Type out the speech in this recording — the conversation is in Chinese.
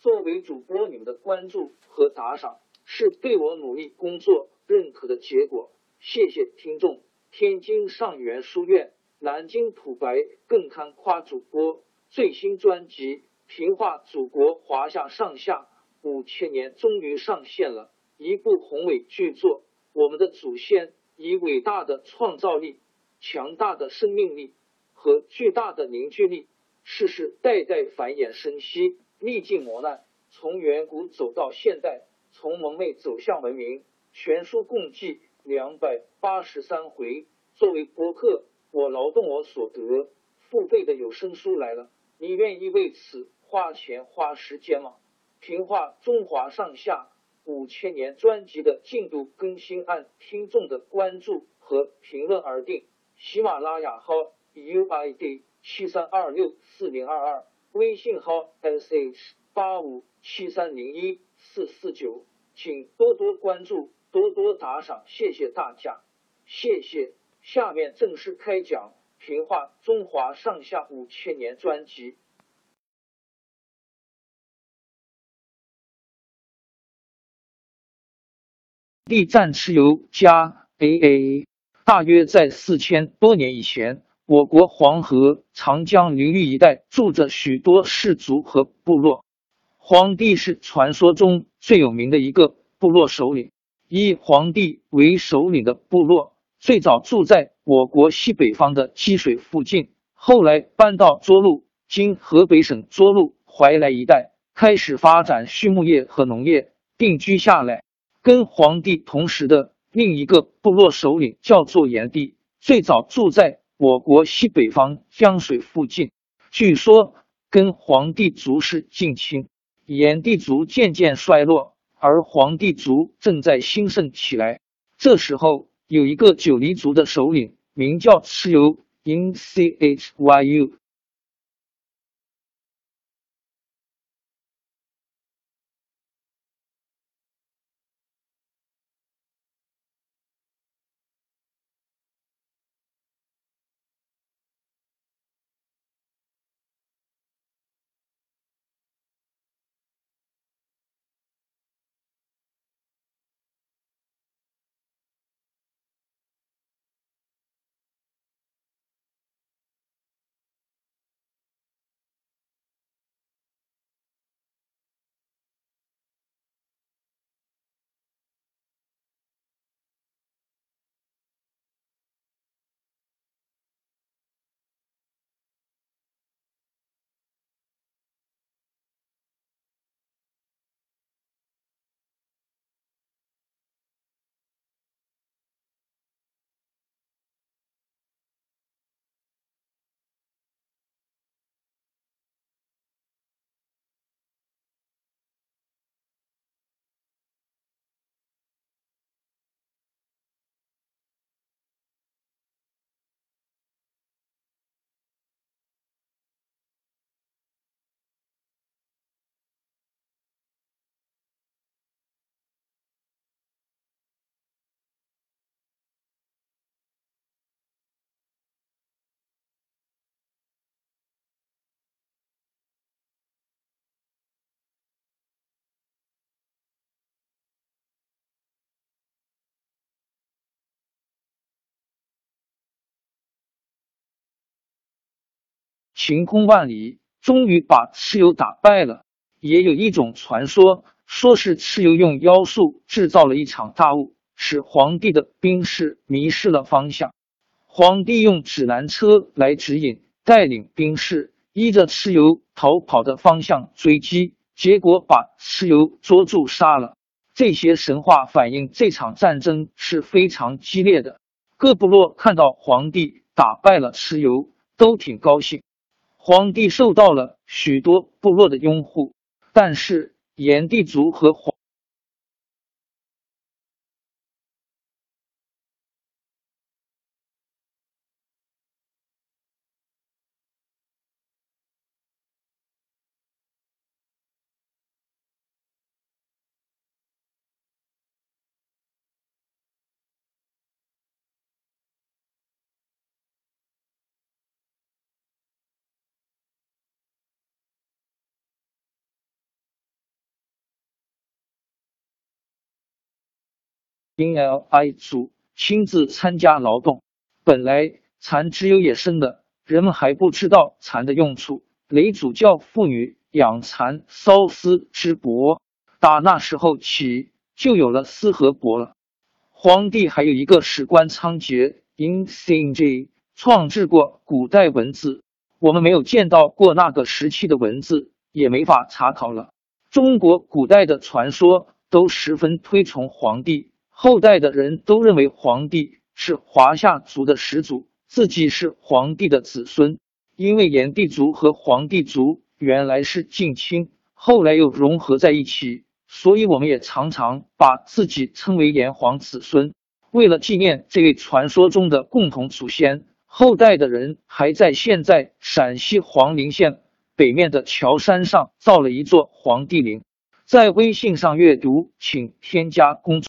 作为主播，你们的关注和打赏是对我努力工作认可的结果，谢谢听众。天津上元书院、南京土白更堪夸主播最新专辑《平话祖国华夏上下五千年》终于上线了，一部宏伟巨作。我们的祖先以伟大的创造力、强大的生命力和巨大的凝聚力，世世代代繁衍生息。历尽磨难，从远古走到现代，从蒙昧走向文明。全书共计两百八十三回。作为播客，我劳动我所得，付费的有声书来了，你愿意为此花钱花时间吗？评话中华上下五千年专辑的进度更新按听众的关注和评论而定。喜马拉雅号 UID 七三二六四零二二。微信号 sh 八五七三零一四四九，请多多关注，多多打赏，谢谢大家，谢谢。下面正式开讲《评话中华上下五千年》专辑。力战蚩尤加 AA，大约在四千多年以前。我国黄河、长江流域一带住着许多氏族和部落。黄帝是传说中最有名的一个部落首领。以黄帝为首领的部落最早住在我国西北方的积水附近，后来搬到涿鹿（今河北省涿鹿怀来一带），开始发展畜牧业和农业，定居下来。跟黄帝同时的另一个部落首领叫做炎帝，最早住在。我国西北方江水附近，据说跟黄帝族是近亲。炎帝族渐渐衰落，而黄帝族正在兴盛起来。这时候，有一个九黎族的首领，名叫蚩尤 （in c h y u）。晴空万里，终于把蚩尤打败了。也有一种传说，说是蚩尤用妖术制造了一场大雾，使皇帝的兵士迷失了方向。皇帝用指南车来指引，带领兵士依着蚩尤逃跑的方向追击，结果把蚩尤捉住杀了。这些神话反映这场战争是非常激烈的。各部落看到皇帝打败了蚩尤，都挺高兴。皇帝受到了许多部落的拥护，但是炎帝族和黄因 Li 组亲自参加劳动。本来蚕只有野生的，人们还不知道蚕的用处。雷祖教妇女养蚕缫丝织帛，打那时候起就有了丝和帛了。皇帝还有一个史官仓颉 in Cng 创制过古代文字，我们没有见到过那个时期的文字，也没法查考了。中国古代的传说都十分推崇皇帝，后代的人都认为皇帝是华夏族的始祖，自己是皇帝的子孙。因为炎帝族和黄帝族原来是近亲，后来又融合在一起，所以我们也常常把自己称为炎黄子孙。为了纪念这位传说中的共同祖先，后代的人还在现在陕西黄陵县北面的桥山上造了一座黄帝陵。在微信上阅读，请添加公众。